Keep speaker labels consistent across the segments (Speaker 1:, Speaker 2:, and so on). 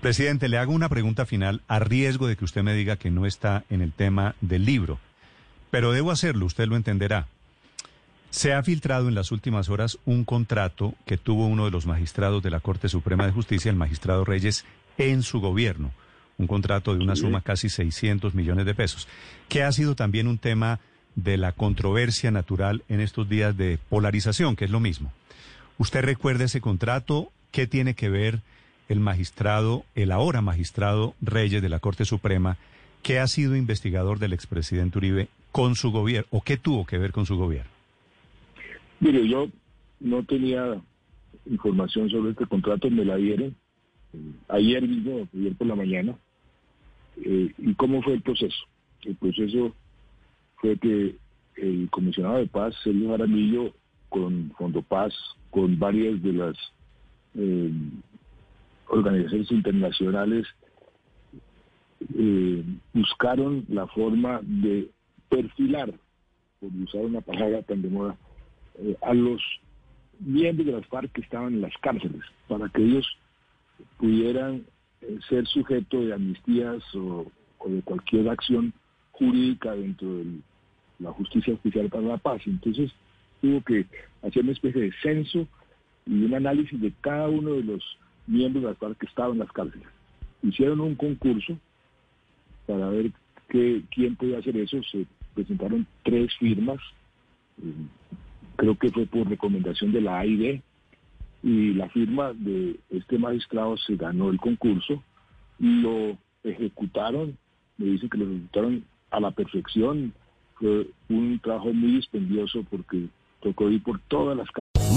Speaker 1: Presidente, le hago una pregunta final a riesgo de que usted me diga que no está en el tema del libro. Pero debo hacerlo, usted lo entenderá. Se ha filtrado en las últimas horas un contrato que tuvo uno de los magistrados de la Corte Suprema de Justicia, el magistrado Reyes, en su gobierno. Un contrato de una suma casi 600 millones de pesos, que ha sido también un tema de la controversia natural en estos días de polarización, que es lo mismo. ¿Usted recuerda ese contrato? ¿Qué tiene que ver el magistrado, el ahora magistrado Reyes de la Corte Suprema, que ha sido investigador del expresidente Uribe con su gobierno, o qué tuvo que ver con su gobierno?
Speaker 2: Mire, yo no tenía información sobre este contrato, me la dieron ayer mismo, ayer por la mañana. Eh, ¿Y cómo fue el proceso? El proceso fue que el comisionado de paz, Sergio Jaramillo, con Fondo Paz, con varias de las eh, organizaciones internacionales, eh, buscaron la forma de perfilar, por usar una palabra tan de moda, eh, a los miembros de las FARC que estaban en las cárceles, para que ellos pudieran eh, ser sujeto de amnistías o, de cualquier acción jurídica dentro de la justicia oficial para la paz. Entonces tuvo que hacer una especie de censo y un análisis de cada uno de los miembros FARC que estaban en las cárceles. Hicieron un concurso para ver que, quién podía hacer eso. Se presentaron tres firmas. Eh, creo que fue por recomendación de la AID, y la firma de este magistrado se ganó el concurso, lo ejecutaron, me dicen que lo ejecutaron a la perfección, fue un trabajo muy dispendioso porque tocó ir por todas las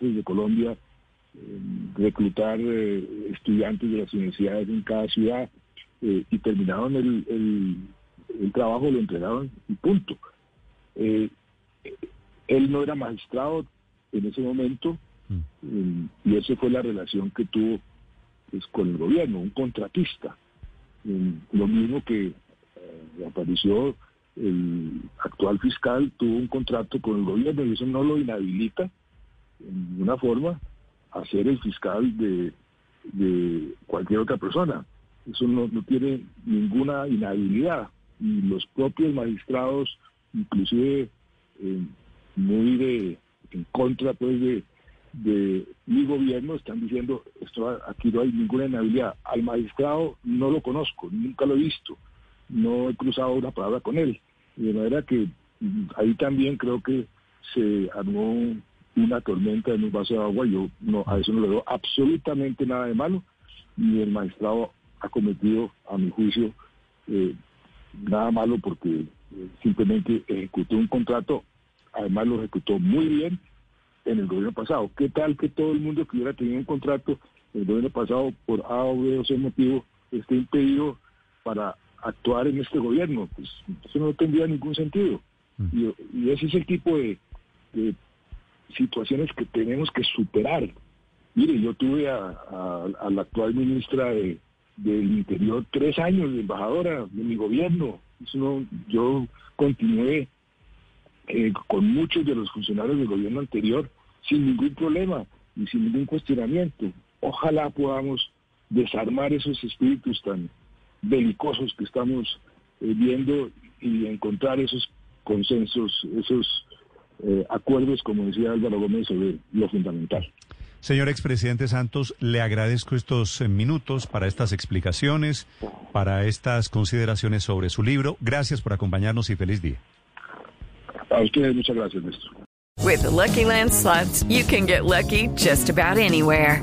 Speaker 2: De Colombia, eh, reclutar eh, estudiantes de las universidades en cada ciudad eh, y terminaron el, el el trabajo lo entregaron y punto. Él no era magistrado en ese momento mm. y esa fue la relación que tuvo pues, con el gobierno, un contratista. lo mismo que apareció el actual fiscal, tuvo un contrato con el gobierno y eso no lo inhabilita en ninguna forma a ser el fiscal de, cualquier otra persona. Eso no, no tiene ninguna inhabilidad y los propios magistrados, inclusive eh, muy de en contra pues de, de mi gobierno, están diciendo esto aquí no hay ninguna inhabilidad. Al magistrado no lo conozco, nunca lo he visto, no he cruzado una palabra con él. De manera que mm, ahí también creo que se armó una tormenta en un vaso de agua. Yo no, a eso no le veo absolutamente nada de malo. Y el magistrado ha cometido, a mi juicio, eh, nada malo porque eh, simplemente ejecutó un contrato, además lo ejecutó muy bien en el gobierno pasado. ¿Qué tal que todo el mundo que hubiera tenido un contrato en el gobierno pasado por A o B o C motivo esté impedido para actuar en este gobierno? Pues eso no tendría ningún sentido. Mm. Y, ese es el tipo de, situaciones que tenemos que superar. Mire, yo tuve a la actual ministra de del Interior tres años de embajadora de mi gobierno. yo continué eh, con muchos de los funcionarios del gobierno anterior sin ningún problema y sin ningún cuestionamiento. Ojalá podamos desarmar esos espíritus tan belicosos que estamos eh, viendo y encontrar esos consensos, esos eh, acuerdos, como decía Álvaro Gómez, sobre lo fundamental.
Speaker 1: Señor expresidente Santos, le agradezco estos eh, minutos para estas explicaciones, para estas consideraciones sobre su libro. Gracias por acompañarnos y feliz día.
Speaker 2: A ustedes muchas gracias, Néstor.
Speaker 3: With the Lucky Land slots, you can get lucky just about anywhere.